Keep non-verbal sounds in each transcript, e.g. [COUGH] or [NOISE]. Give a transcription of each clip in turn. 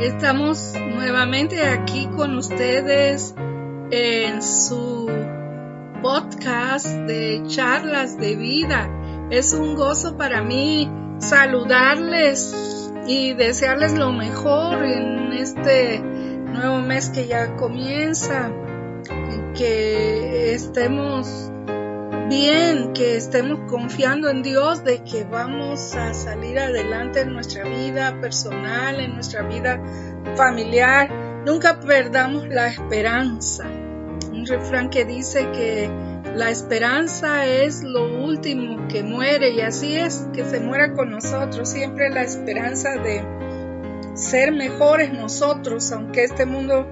Estamos nuevamente aquí con ustedes en su podcast de charlas de vida. Es un gozo para mí saludarles y desearles lo mejor en este nuevo mes que ya comienza. Que estemos bien, que estemos confiando en Dios de que vamos a salir adelante en nuestra vida personal, en nuestra vida familiar. Nunca perdamos la esperanza. Un refrán que dice que la esperanza es lo último que muere y así es, que se muera con nosotros. Siempre la esperanza de ser mejores nosotros, aunque este mundo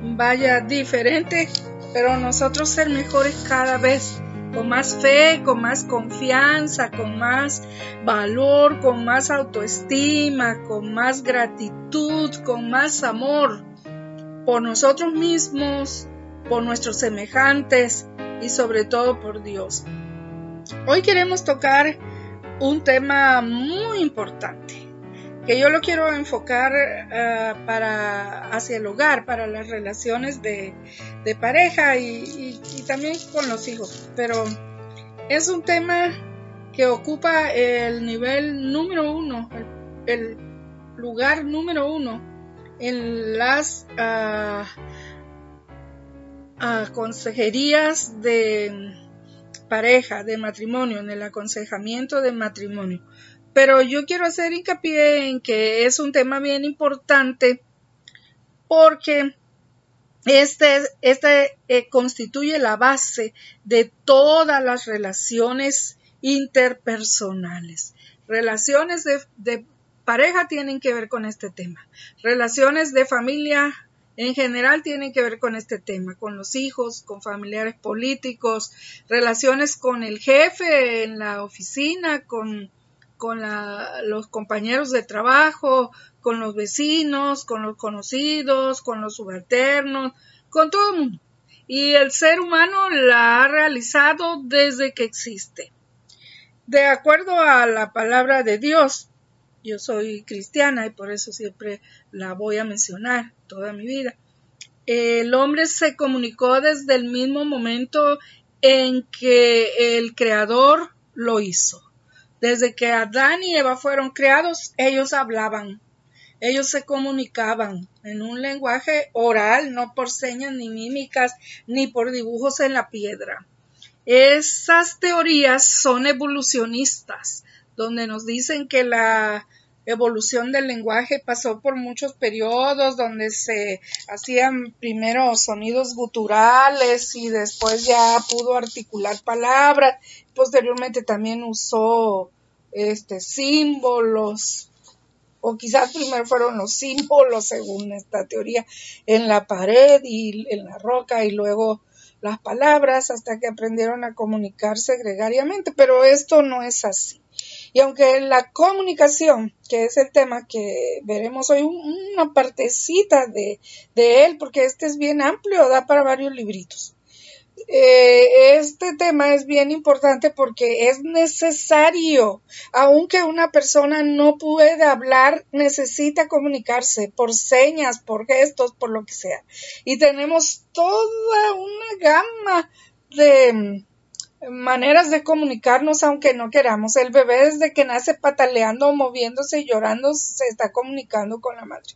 vaya diferente, pero nosotros ser mejores cada vez con más fe, con más confianza, con más valor, con más autoestima, con más gratitud, con más amor por nosotros mismos, por nuestros semejantes y sobre todo por Dios. Hoy queremos tocar un tema muy importante que yo lo quiero enfocar eh, para hacia el hogar, para las relaciones de, pareja y, también con los hijos. Pero es un tema que ocupa el nivel número uno, el, lugar número uno en las uh, consejerías de pareja, de matrimonio, en el aconsejamiento de matrimonio pero yo quiero hacer hincapié en que es un tema bien importante porque este, este eh, constituye la base de todas las relaciones interpersonales. Relaciones de, de pareja tienen que ver con este tema. Relaciones de familia en general tienen que ver con este tema, con los hijos, con familiares políticos, relaciones con el jefe en la oficina, con con los compañeros de trabajo, con los vecinos, con los conocidos, con los subalternos, con todo el mundo. Y el ser humano la ha realizado desde que existe. De acuerdo a la palabra de Dios, yo soy cristiana y por eso siempre la voy a mencionar toda mi vida. El hombre se comunicó desde el mismo momento en que el Creador lo hizo. Desde que Adán y Eva fueron creados, ellos hablaban, ellos se comunicaban en un lenguaje oral, no por señas ni mímicas, ni por dibujos en la piedra. Esas teorías son evolucionistas, donde nos dicen que la evolución del lenguaje pasó por muchos periodos donde se hacían primero sonidos guturales y después ya pudo articular palabras. Posteriormente también usó este, símbolos, o quizás primero fueron los símbolos, según esta teoría, en la pared y en la roca y luego las palabras hasta que aprendieron a comunicarse gregariamente, pero esto no es así. Y aunque la comunicación, que es el tema que veremos hoy, una partecita de, de él, porque este es bien amplio, da para varios libritos. Eh, este tema es bien importante porque es necesario, aunque una persona no puede hablar, necesita comunicarse por señas, por gestos, por lo que sea. Y tenemos toda una gama de maneras de comunicarnos aunque no queramos. El bebé desde que nace pataleando, moviéndose y llorando se está comunicando con la madre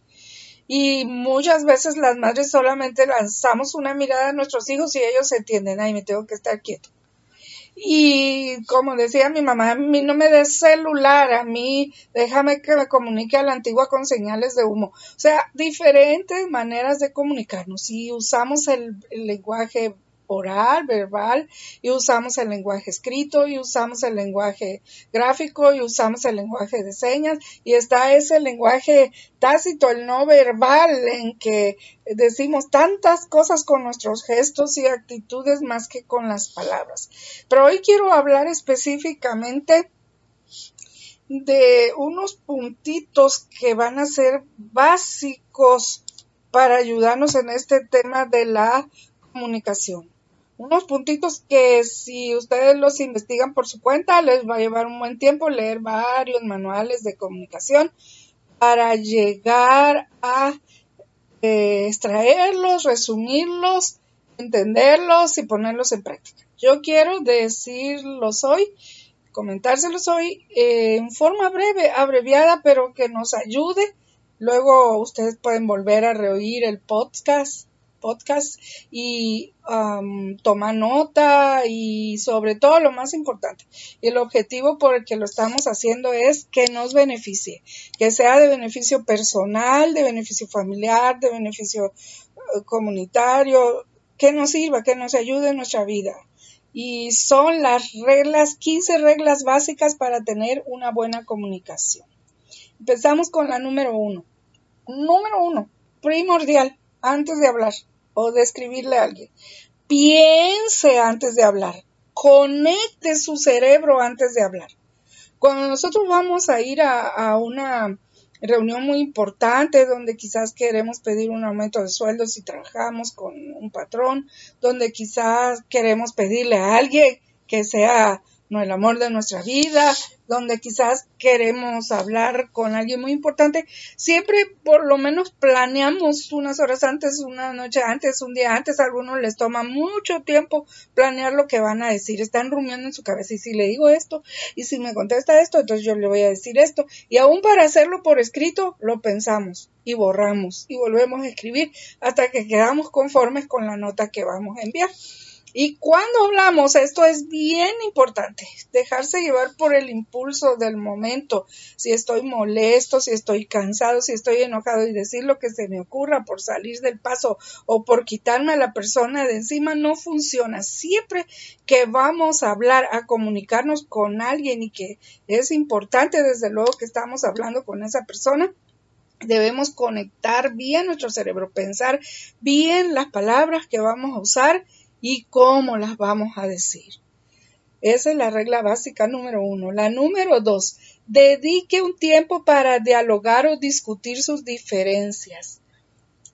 y muchas veces las madres solamente lanzamos una mirada a nuestros hijos y ellos entienden, ay, me tengo que estar quieto. Y como decía mi mamá, a mí no me des celular, a mí déjame que me comunique a la antigua con señales de humo. O sea, diferentes maneras de comunicarnos. Y usamos el, lenguaje oral, verbal, y usamos el lenguaje escrito, y usamos el lenguaje gráfico, y usamos el lenguaje de señas, y está ese lenguaje tácito, el no verbal, en que decimos tantas cosas con nuestros gestos y actitudes más que con las palabras. Pero hoy quiero hablar específicamente de unos puntitos que van a ser básicos para ayudarnos en este tema de la comunicación. Unos puntitos que si ustedes los investigan por su cuenta, les va a llevar un buen tiempo leer varios manuales de comunicación para llegar a eh, extraerlos, resumirlos, entenderlos y ponerlos en práctica. Yo quiero decirlos hoy, comentárselos hoy eh, en forma breve, abreviada, pero que nos ayude. Luego ustedes pueden volver a reoír el podcast podcast y toma nota y sobre todo lo más importante, el objetivo por el que lo estamos haciendo es que nos beneficie, que sea de beneficio personal, de beneficio familiar, de beneficio uh, comunitario, que nos sirva, que nos ayude en nuestra vida. Y son las reglas, 15 reglas básicas para tener una buena comunicación. Empezamos con la número uno. Número uno, primordial, antes de hablar o de escribirle a alguien. Piense antes de hablar. Conecte su cerebro antes de hablar. Cuando nosotros vamos a ir a, una reunión muy importante donde quizás queremos pedir un aumento de sueldo si trabajamos con un patrón, donde quizás queremos pedirle a alguien que sea no el amor de nuestra vida, donde quizás queremos hablar con alguien muy importante, siempre por lo menos planeamos unas horas antes, una noche antes, un día antes, a algunos les toma mucho tiempo planear lo que van a decir, están rumiando en su cabeza y si le digo esto y si me contesta esto, entonces yo le voy a decir esto y aún para hacerlo por escrito lo pensamos y borramos y volvemos a escribir hasta que quedamos conformes con la nota que vamos a enviar. Y cuando hablamos, esto es bien importante, dejarse llevar por el impulso del momento, si estoy molesto, si estoy cansado, si estoy enojado y decir lo que se me ocurra por salir del paso o por quitarme a la persona de encima no funciona. Siempre que vamos a hablar, a comunicarnos con alguien y que es importante desde luego que estamos hablando con esa persona, debemos conectar bien nuestro cerebro, pensar bien las palabras que vamos a usar y cómo las vamos a decir. Esa es la regla básica número uno. La número dos, dedique un tiempo para dialogar o discutir sus diferencias.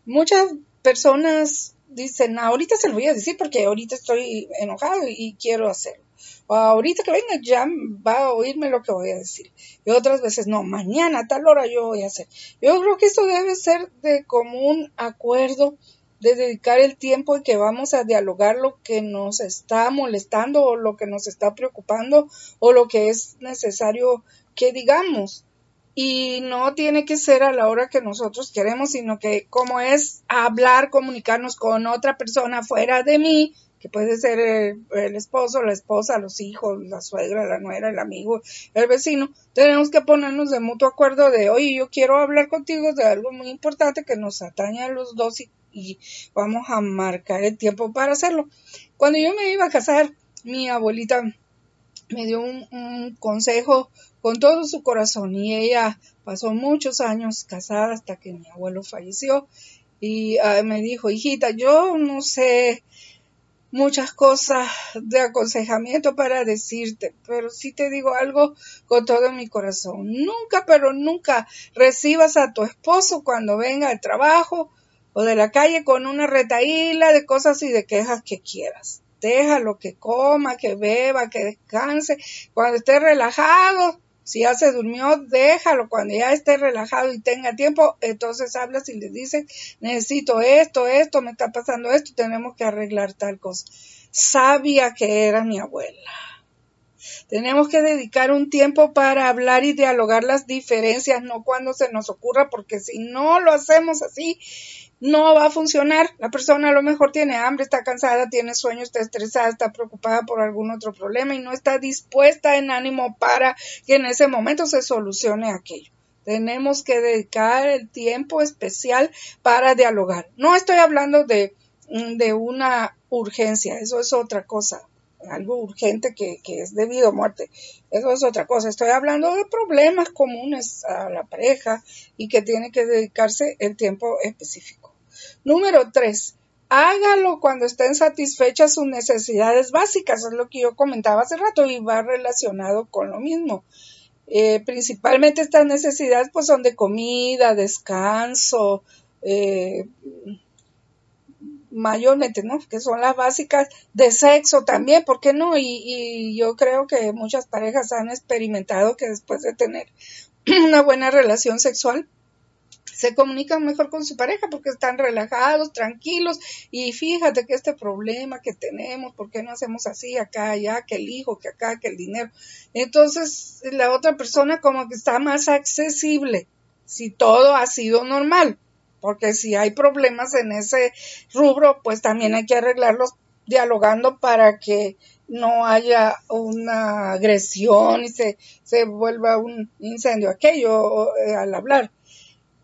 Muchas personas dicen, ahorita se lo voy a decir porque ahorita estoy enojado y quiero hacerlo. O ahorita que venga ya va a oírme lo que voy a decir. Y otras veces, no, mañana a tal hora yo voy a hacer. Yo creo que esto debe ser de común acuerdo de dedicar el tiempo en que vamos a dialogar lo que nos está molestando o lo que nos está preocupando o lo que es necesario que digamos. Y no tiene que ser a la hora que nosotros queremos, sino que como es hablar, comunicarnos con otra persona fuera de mí, que puede ser el, esposo, la esposa, los hijos, la suegra, la nuera, el amigo, el vecino, tenemos que ponernos de mutuo acuerdo de, oye, yo quiero hablar contigo de algo muy importante que nos atañe a los dos y y vamos a marcar el tiempo para hacerlo. Cuando yo me iba a casar, mi abuelita me dio un, consejo con todo su corazón y ella pasó muchos años casada hasta que mi abuelo falleció y ah, me dijo, hijita, yo no sé muchas cosas de aconsejamiento para decirte, pero sí te digo algo con todo mi corazón. Nunca, pero nunca recibas a tu esposo cuando venga al trabajo o de la calle con una retaíla de cosas y de quejas que quieras. Déjalo que coma, que beba, que descanse. Cuando esté relajado, si ya se durmió, déjalo. Cuando ya esté relajado y tenga tiempo, entonces hablas y le dices, necesito esto, esto, me está pasando esto, tenemos que arreglar tal cosa. Sabía que era mi abuela. Tenemos que dedicar un tiempo para hablar y dialogar las diferencias, no cuando se nos ocurra, porque si no lo hacemos así, no va a funcionar. La persona a lo mejor tiene hambre, está cansada, tiene sueño, está estresada, está preocupada por algún otro problema y no está dispuesta en ánimo para que en ese momento se solucione aquello. Tenemos que dedicar el tiempo especial para dialogar. No estoy hablando de mm, de una urgencia, eso es otra cosa, algo urgente que, que es debido a muerte, eso es otra cosa. Estoy hablando de problemas comunes a la pareja y que tiene que dedicarse el tiempo específico. Número tres, hágalo cuando estén satisfechas sus necesidades básicas, es lo que yo comentaba hace rato y va relacionado con lo mismo. Eh, principalmente estas necesidades pues son de comida, descanso, eh, mayormente, ¿no? Que son las básicas de sexo también, ¿por qué no? Y, y yo creo que muchas parejas han experimentado que después de tener [CLEARS THROAT] una buena relación sexual, se comunican mejor con su pareja porque están relajados, tranquilos y fíjate que este problema que tenemos, ¿por qué no hacemos así acá, allá, que el hijo, que acá, que el dinero? Entonces la otra persona como que está más accesible si todo ha sido normal, porque si hay problemas en ese rubro, pues también hay que arreglarlos dialogando para que no haya una agresión y se, se vuelva un incendio aquello eh, al hablar.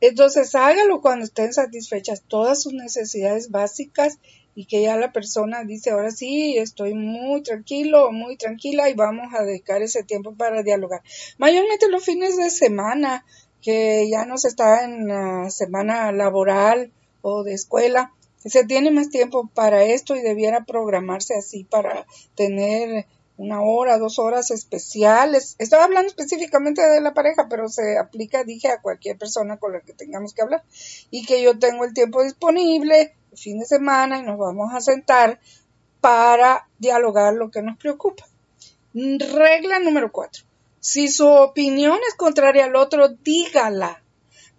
Entonces hágalo cuando estén satisfechas todas sus necesidades básicas y que ya la persona dice, ahora sí, estoy muy tranquilo, muy tranquila y vamos a dedicar ese tiempo para dialogar. Mayormente los fines de semana, que ya no se está en la semana laboral o de escuela, se tiene más tiempo para esto y debiera programarse así para tener una hora, dos horas especiales. Estaba hablando específicamente de la pareja, pero se aplica, dije, a cualquier persona con la que tengamos que hablar. Y que yo tengo el tiempo disponible, el fin de semana, y nos vamos a sentar para dialogar lo que nos preocupa. Regla número cuatro. Si su opinión es contraria al otro, dígala.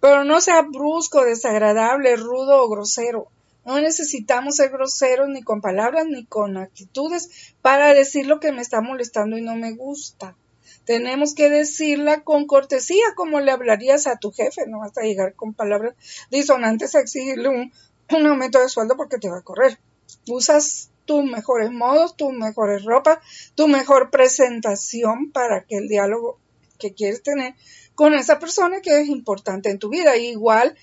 Pero no sea brusco, desagradable, rudo o grosero. No necesitamos ser groseros ni con palabras ni con actitudes para decir lo que me está molestando y no me gusta. Tenemos que decirla con cortesía, como le hablarías a tu jefe, no vas a llegar con palabras disonantes a exigirle un, aumento de sueldo porque te va a correr. Usas tus mejores modos, tus mejores ropas, tu mejor presentación para que el diálogo que quieres tener con esa persona que es importante en tu vida. Igual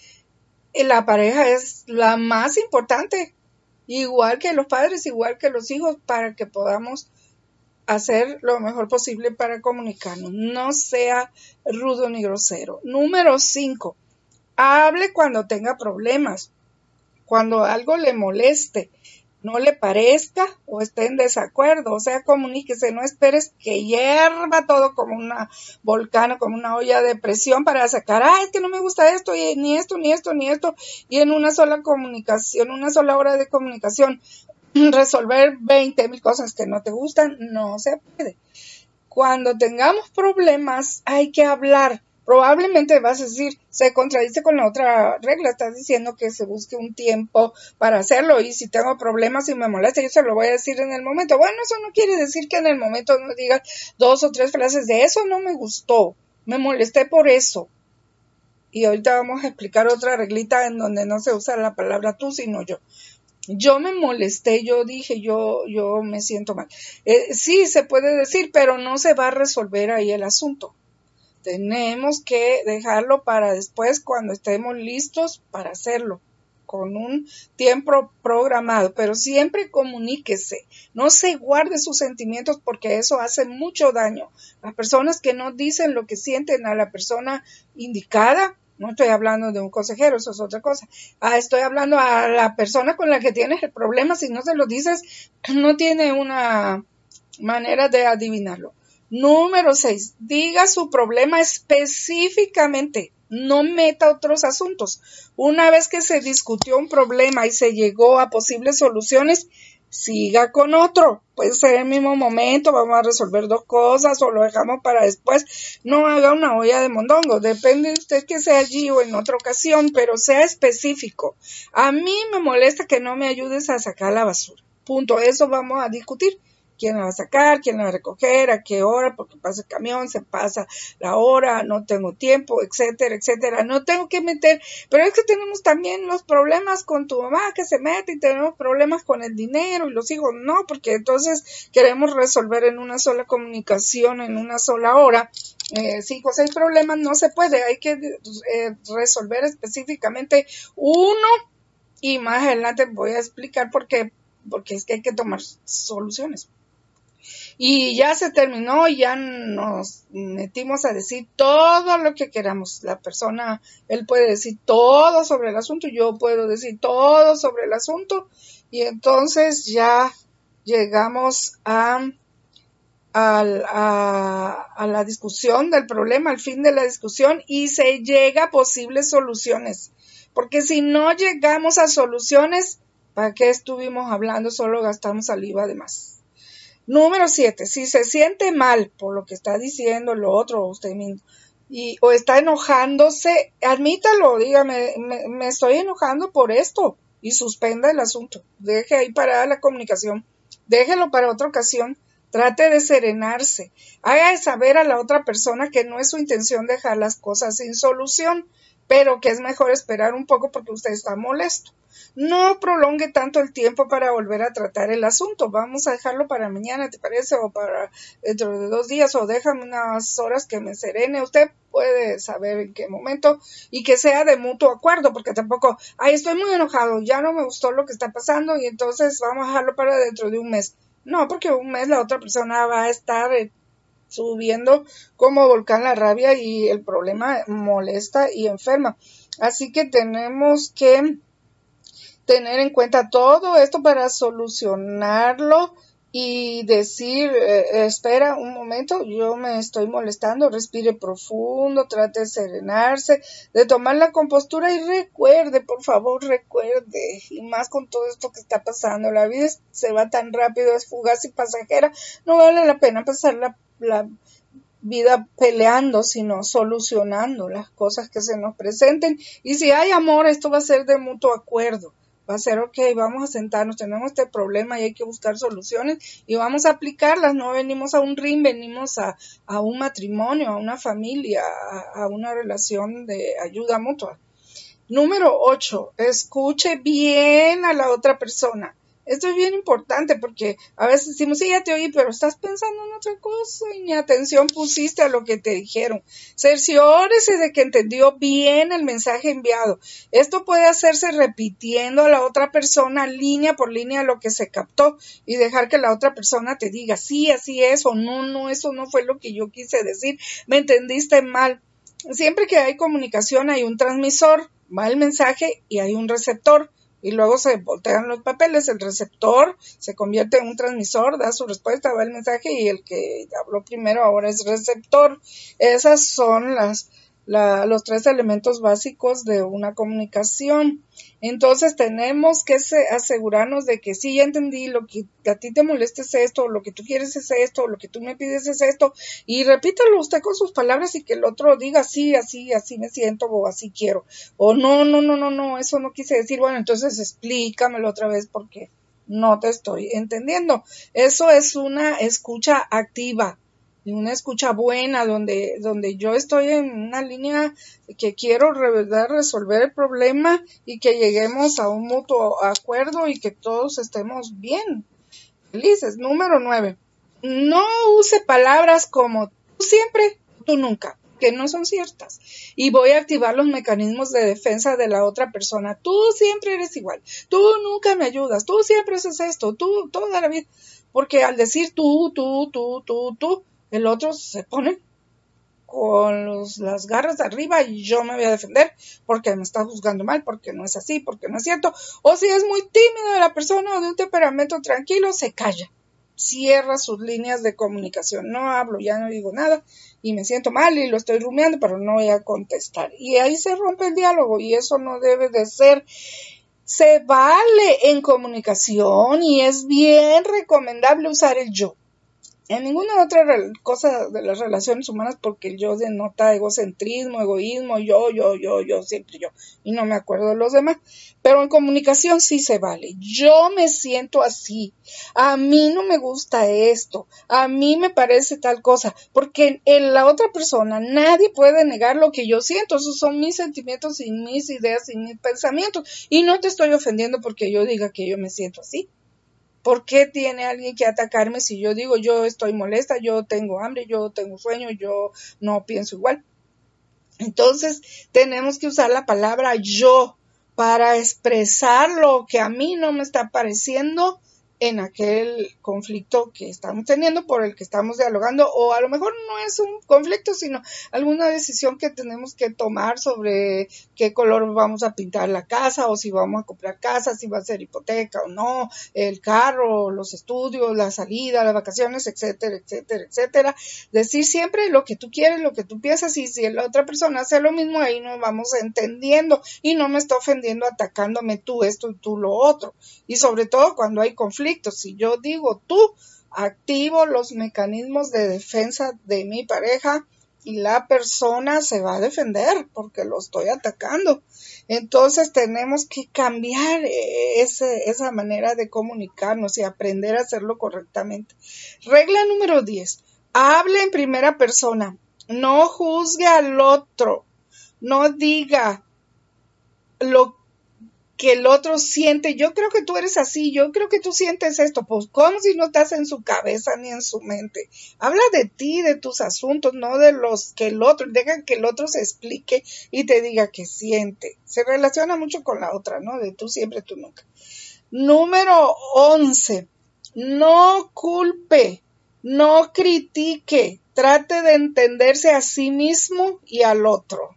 la pareja es la más importante, igual que los padres, igual que los hijos, para que podamos hacer lo mejor posible para comunicarnos. No sea rudo ni grosero. Número cinco, hable cuando tenga problemas, cuando algo le moleste no le parezca o esté en desacuerdo, o sea, comuníquese, no esperes que hierva todo como una volcán, como una olla de presión para sacar, ah, es que no me gusta esto, y ni esto, ni esto, ni esto, y en una sola comunicación, una sola hora de comunicación, [CLEARS THROAT] resolver 20 mil cosas que no te gustan, no se puede. Cuando tengamos problemas, hay que hablar, probablemente vas a decir, se contradice con la otra regla, estás diciendo que se busque un tiempo para hacerlo y si tengo problemas y me molesta, yo se lo voy a decir en el momento. Bueno, eso no quiere decir que en el momento no digas dos o tres frases de eso no me gustó, me molesté por eso. Y ahorita vamos a explicar otra reglita en donde no se usa la palabra tú, sino yo yo me molesté, yo dije, yo, yo me siento mal. Eh, sí, se puede decir, pero no se va a resolver ahí el asunto. Tenemos que dejarlo para después cuando estemos listos para hacerlo con un tiempo programado, pero siempre comuníquese, no se guarde sus sentimientos porque eso hace mucho daño. Las personas que no dicen lo que sienten a la persona indicada, no estoy hablando de un consejero, eso es otra cosa. Ah, estoy hablando a la persona con la que tienes el problema, si no se lo dices, no tiene una manera de adivinarlo. Número 6. Diga su problema específicamente. No meta otros asuntos. Una vez que se discutió un problema y se llegó a posibles soluciones, siga con otro. Puede ser el mismo momento, vamos a resolver dos cosas o lo dejamos para después. No haga una olla de mondongo. Depende de usted que sea allí o en otra ocasión, pero sea específico. A mí me molesta que no me ayudes a sacar la basura. Punto. Eso vamos a discutir quién la va a sacar, quién la va a recoger, a qué hora, porque pasa el camión, se pasa la hora, no tengo tiempo, etcétera, etcétera. No tengo que meter, pero es que tenemos también los problemas con tu mamá que se mete y tenemos problemas con el dinero y los hijos. No, porque entonces queremos resolver en una sola comunicación, en una sola hora. Eh, cinco o seis problemas no se puede, hay que eh, resolver específicamente uno Y más adelante voy a explicar por qué, porque es que hay que tomar soluciones. Y ya se terminó, ya nos metimos a decir todo lo que queramos. La persona, él puede decir todo sobre el asunto, yo puedo decir todo sobre el asunto. Y entonces ya llegamos a, a, la discusión del problema, al fin de la discusión, y se llega a posibles soluciones. Porque si no llegamos a soluciones, ¿para qué estuvimos hablando? Solo gastamos saliva de más. Número siete, si se siente mal por lo que está diciendo lo otro usted y, o está enojándose, admítalo, dígame, me, estoy enojando por esto y suspenda el asunto. Deje ahí parada la comunicación. Déjelo para otra ocasión. Trate de serenarse. Haga saber a la otra persona que no es su intención dejar las cosas sin solución, pero que es mejor esperar un poco porque usted está molesto no prolongue tanto el tiempo para volver a tratar el asunto. Vamos a dejarlo para mañana, ¿te parece? O para dentro de dos días, o déjame unas horas que me serene. Usted puede saber en qué momento y que sea de mutuo acuerdo, porque tampoco, ay, estoy muy enojado, ya no me gustó lo que está pasando y entonces vamos a dejarlo para dentro de un mes. No, porque un mes la otra persona va a estar subiendo como volcán la rabia y el problema molesta y enferma. Así que tenemos que tener en cuenta todo esto para solucionarlo y decir, eh, espera un momento, yo me estoy molestando, respire profundo, trate de serenarse, de tomar la compostura y recuerde, por favor, recuerde, y más con todo esto que está pasando, la vida se va tan rápido, es fugaz y pasajera, no vale la pena pasar la, la vida peleando, sino solucionando las cosas que se nos presenten. Y si hay amor, esto va a ser de mutuo acuerdo va a ser, ok, vamos a sentarnos, tenemos este problema y hay que buscar soluciones y vamos a aplicarlas, no venimos a un ring, venimos a, a un matrimonio, a una familia, a, a una relación de ayuda mutua. Número 8, escuche bien a la otra persona. Esto es bien importante porque a veces decimos, sí, ya te oí, pero estás pensando en otra cosa y ni atención pusiste a lo que te dijeron. Cerciórese de que entendió bien el mensaje enviado. Esto puede hacerse repitiendo a la otra persona línea por línea lo que se captó y dejar que la otra persona te diga, sí, así es, o no, no, eso no fue lo que yo quise decir, me entendiste mal. Siempre que hay comunicación hay un transmisor, va el mensaje y hay un receptor y luego se voltean los papeles, el receptor se convierte en un transmisor, da su respuesta, va el mensaje y el que habló primero ahora es receptor. Esas son las los tres elementos básicos de una comunicación. Entonces tenemos que asegurarnos de que sí, ya entendí, lo que a ti te molesta es esto, lo que tú quieres es esto, lo que tú me pides es esto, y repítalo usted con sus palabras y que el otro diga sí, así, así me siento o así quiero. O no, no, no, no, no, eso no quise decir, bueno, entonces explícamelo otra vez porque no te estoy entendiendo. Eso es una escucha activa una escucha buena, donde, donde yo estoy en una línea que quiero resolver el problema y que lleguemos a un mutuo acuerdo y que todos estemos bien, felices. Número nueve, no use palabras como tú siempre, tú nunca que no son ciertas. Y voy a activar los mecanismos de defensa de la otra persona. Tú siempre eres igual. Tú nunca me ayudas. Tú siempre haces esto. Tú toda la vida. Porque al decir tú, tú, tú, tú, tú, el otro se pone con las garras de arriba y yo me voy a defender porque me está juzgando mal, porque no es así, porque no es cierto. O si es muy tímido la persona o de un temperamento tranquilo, se calla, cierra sus líneas de comunicación. No hablo, ya no digo nada y me siento mal y lo estoy rumiando, pero no voy a contestar. Y ahí se rompe el diálogo y eso no debe de ser. Se vale en comunicación y es bien recomendable usar el yo en ninguna otra cosa de las relaciones humanas porque el yo denota egocentrismo, egoísmo, yo, yo, yo, yo, siempre yo, y no me acuerdo de los demás. Pero en comunicación sí se vale. Yo me siento así. A mí no me gusta esto. A mí me parece tal cosa. Porque en la otra persona nadie puede negar lo que yo siento. Esos son mis sentimientos y mis ideas y mis pensamientos. Y no te estoy ofendiendo porque yo diga que yo me siento así. ¿Por qué tiene alguien que atacarme si yo digo yo estoy molesta, yo tengo hambre, yo tengo sueño, yo no pienso igual? Entonces tenemos que usar la palabra yo para expresar lo que a mí no me está pareciendo en aquel conflicto que estamos teniendo, por el que estamos dialogando, o a lo mejor no es un conflicto, sino alguna decisión que tenemos que tomar sobre qué color vamos a pintar la casa, o si vamos a comprar casa, si va a ser hipoteca o no, el carro, los estudios, la salida, las vacaciones, etcétera, etcétera, etcétera. Decir siempre lo que tú quieres, lo que tú piensas, y si la otra persona hace lo mismo, ahí nos vamos entendiendo y no me está ofendiendo atacándome tú esto y tú lo otro. Y sobre todo cuando hay conflicto si yo digo tú, activo los mecanismos de defensa de mi pareja y la persona se va a defender porque lo estoy atacando. Entonces tenemos que cambiar esa manera de comunicarnos y aprender a hacerlo correctamente. Regla número 10. Hable en primera persona. No juzgue al otro. No diga lo que el otro siente, yo creo que tú eres así, yo creo que tú sientes esto, pues como si no estás en su cabeza ni en su mente. Habla de ti, de tus asuntos, no de los que el otro, deja que el otro se explique y te diga que siente. Se relaciona mucho con la otra, ¿no? De tú siempre, tú nunca. Número 11. No culpe, no critique, trate de entenderse a sí mismo y al otro.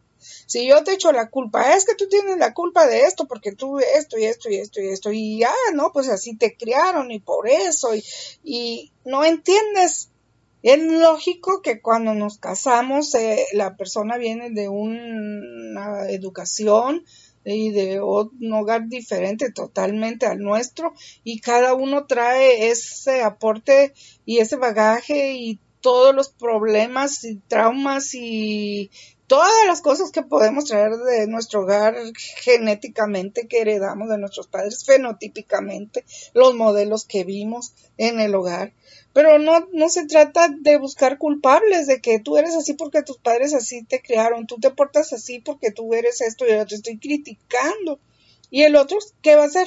Si yo te echo la culpa, es que tú tienes la culpa de esto porque tú esto y esto y esto y esto y ya, no, pues así te criaron y por eso y, y no entiendes. Es lógico que cuando nos casamos eh, la persona viene de una educación y de un hogar diferente totalmente al nuestro y cada uno trae ese aporte y ese bagaje y todos los problemas y traumas y todas las cosas que podemos traer de nuestro hogar genéticamente, que heredamos de nuestros padres, fenotípicamente, los modelos que vimos en el hogar. Pero no, no se trata de buscar culpables de que tú eres así porque tus padres así te crearon, tú te portas así porque tú eres esto y yo te estoy criticando. ¿Y el otro qué va a hacer?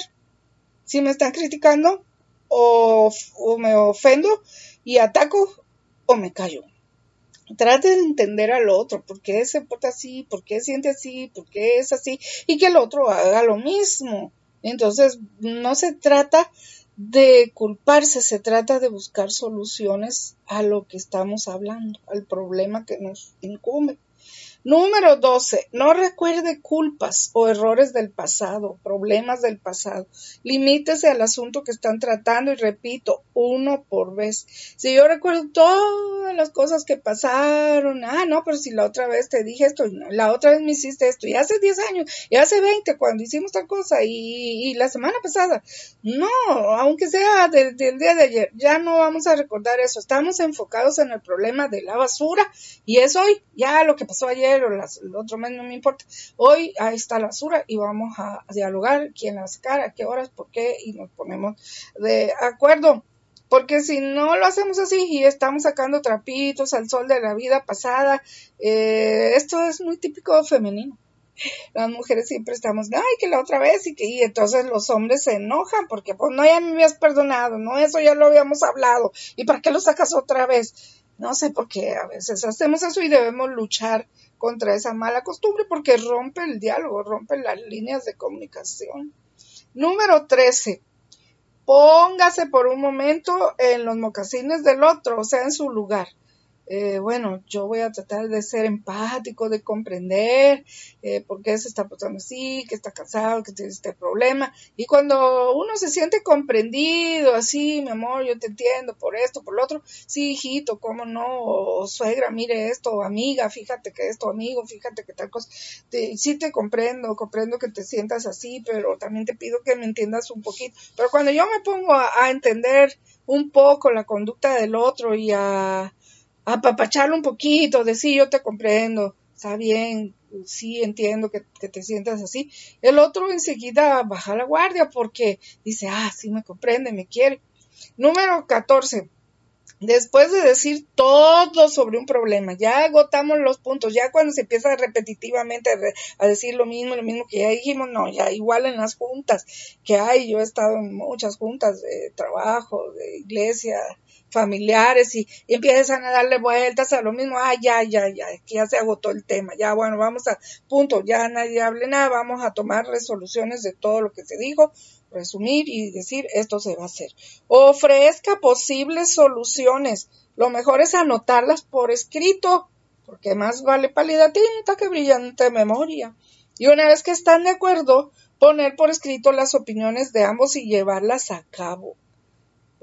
Si me están criticando o me ofendo y ataco o me callo trate de entender al otro, por qué se porta así, por qué siente así, por qué es así, y que el otro haga lo mismo. Entonces, no se trata de culparse, se trata de buscar soluciones a lo que estamos hablando, al problema que nos incumbe. Número 12. No recuerde culpas o errores del pasado, problemas del pasado. Limítese al asunto que están tratando y repito, uno por vez. Si yo recuerdo todas las cosas que pasaron, ah, no, pero si la otra vez te dije esto, la otra vez me hiciste esto, y hace 10 años, y hace 20 cuando hicimos tal cosa, y, la semana pasada. No, aunque sea del, día de ayer, ya no vamos a recordar eso. Estamos enfocados en el problema de la basura y es hoy, ya lo que pasó ayer o el otro mes no me importa. Hoy ahí está la basura y vamos a, dialogar quién la sacar, a qué horas, por qué y nos ponemos de acuerdo. Porque si no lo hacemos así y estamos sacando trapitos al sol de la vida pasada, eh, esto es muy típico femenino las mujeres siempre estamos, ay, que la otra vez y que y entonces los hombres se enojan porque pues no ya me habías perdonado, no, eso ya lo habíamos hablado y para qué lo sacas otra vez. No sé por qué a veces hacemos eso y debemos luchar contra esa mala costumbre porque rompe el diálogo, rompe las líneas de comunicación. Número 13. Póngase por un momento en los mocasines del otro, o sea, en su lugar. Eh, bueno, yo voy a tratar de ser empático, de comprender eh, por qué se está pasando así, que está cansado, que tiene este problema. Y cuando uno se siente comprendido, así, mi amor, yo te entiendo por esto, por lo otro, sí, hijito, cómo no, suegra, mire esto, amiga, fíjate que esto, amigo, fíjate que tal cosa. sí te comprendo, comprendo que te sientas así, pero también te pido que me entiendas un poquito. Pero cuando yo me pongo a entender un poco la conducta del otro y a apapacharlo un poquito, decir yo te comprendo, está bien, sí entiendo que, te sientas así. El otro enseguida baja la guardia porque dice, ah, sí me comprende, me quiere. Número 14. Después de decir todo sobre un problema, ya agotamos los puntos, ya cuando se empieza repetitivamente a, decir lo mismo, lo mismo que ya dijimos, no, ya igual en las juntas que hay, yo he estado en muchas juntas de trabajo, de iglesia, familiares y, empiezan a darle vueltas a lo mismo, ah, ya, ya, ya, que ya se agotó el tema, ya, bueno, vamos a, punto, ya nadie hable nada, vamos a tomar resoluciones de todo lo que se dijo, resumir y decir esto se va a hacer. Ofrezca posibles soluciones. Lo mejor es anotarlas por escrito, porque más vale pálida tinta que brillante memoria. Y una vez que están de acuerdo, poner por escrito las opiniones de ambos y llevarlas a cabo.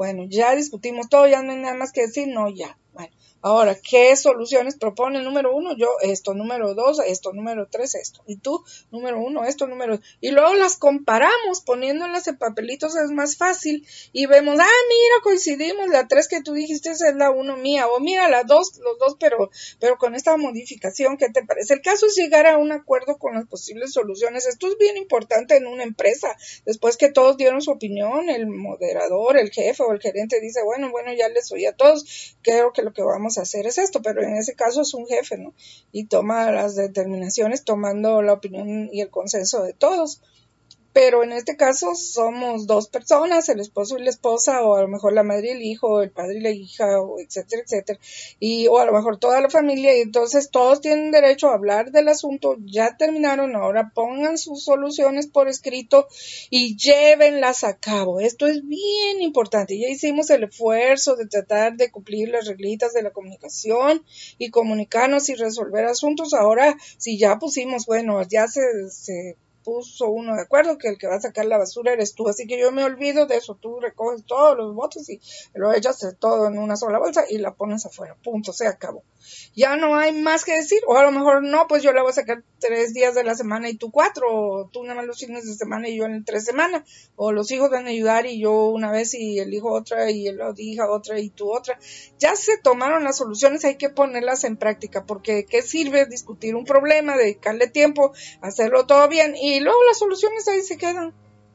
Bueno, ya discutimos todo, ya no hay nada más que decir, no, ya. Bueno, Ahora, ¿qué soluciones propone? Número uno, yo esto, número dos, esto, número tres, esto. Y tú, número uno, esto, número Y luego las comparamos poniéndolas en papelitos es más fácil y vemos, ah, mira, coincidimos, la tres que tú dijiste es la uno mía, o mira, la dos, los dos, pero, pero con esta modificación, ¿qué te parece? El caso es llegar a un acuerdo con las posibles soluciones. Esto es bien importante en una empresa. Después que todos dieron su opinión, el moderador, el jefe o el gerente dice, bueno, bueno, ya les oí a todos, creo que lo que vamos hacer es esto, pero en ese caso es un jefe, ¿no? Y toma las determinaciones tomando la opinión y el consenso de todos pero en este caso somos dos personas, el esposo y la esposa, o a lo mejor la madre y el hijo, el padre y la hija, o etcétera, etcétera, y o a lo mejor toda la familia, y entonces todos tienen derecho a hablar del asunto, ya terminaron, ahora pongan sus soluciones por escrito y llévenlas a cabo. Esto es bien importante, ya hicimos el esfuerzo de tratar de cumplir las reglitas de la comunicación y comunicarnos y resolver asuntos, ahora si ya pusimos, bueno, ya se, se puso uno de acuerdo que el que va a sacar la basura eres tú. Así que yo me olvido de eso. Tú recoges todos los botes y lo echas todo en una sola bolsa y la pones afuera. Punto, se acabó. Ya no hay más que decir. O a lo mejor no, pues yo la voy a sacar tres días de la semana y tú cuatro. O tú nada más los fines de semana y yo en tres semanas. O los hijos van a ayudar y yo una vez y el hijo otra y el hija otra y tú otra. Ya se tomaron las soluciones, hay que ponerlas en práctica. Porque ¿qué sirve discutir un problema, dedicarle tiempo, hacerlo todo bien y y luego las soluciones ahí se quedan.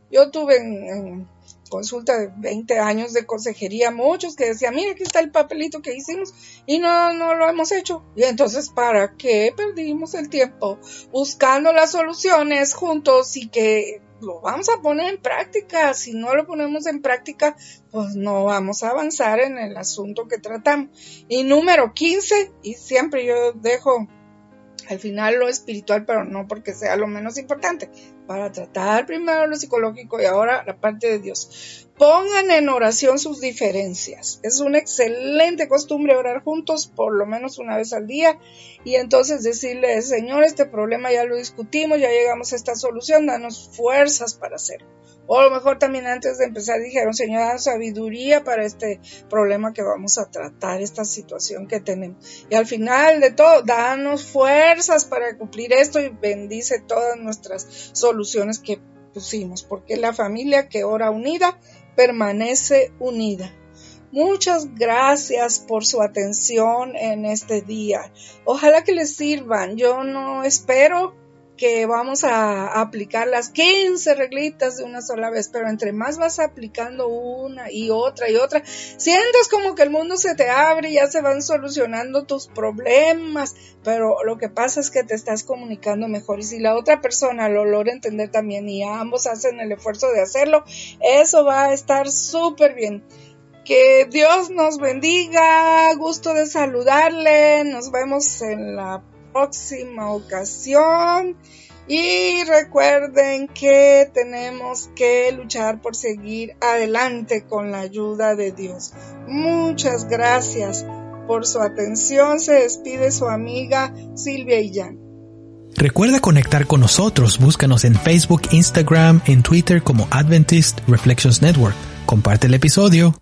Yo tuve en, consulta de 20 años de consejería muchos que decían, mira, aquí está el papelito que hicimos y no, no lo hemos hecho. Y entonces, ¿para qué perdimos el tiempo buscando las soluciones juntos y que lo vamos a poner en práctica? Si no lo ponemos en práctica, pues no vamos a avanzar en el asunto que tratamos. Y número 15, y siempre yo dejo al final lo espiritual, pero no porque sea lo menos importante, para tratar primero lo psicológico y ahora la parte de Dios. Pongan en oración sus diferencias. Es una excelente costumbre orar juntos por lo menos una vez al día y entonces decirle, Señor, este problema ya lo discutimos, ya llegamos a esta solución, danos fuerzas para hacerlo. O a lo mejor también antes de empezar dijeron, Señor, dan sabiduría para este problema que vamos a tratar, esta situación que tenemos. Y al final de todo, danos fuerzas para cumplir esto y bendice todas nuestras soluciones que pusimos, porque la familia que ora unida permanece unida. Muchas gracias por su atención en este día. Ojalá que les sirvan. Yo no espero que vamos a aplicar las 15 reglitas de una sola vez, pero entre más vas aplicando una y otra y otra, sientes como que el mundo se te abre y ya se van solucionando tus problemas, pero lo que pasa es que te estás comunicando mejor y si la otra persona lo logra entender también y ambos hacen el esfuerzo de hacerlo, eso va a estar súper bien. Que Dios nos bendiga, gusto de saludarle, nos vemos en la próxima ocasión. Y recuerden que tenemos que luchar por seguir adelante con la ayuda de Dios. Muchas gracias por su atención. Se despide su amiga Silvia Illán. Recuerda conectar con nosotros. Búscanos en Facebook, Instagram, en Twitter como Adventist Reflections Network. Comparte el episodio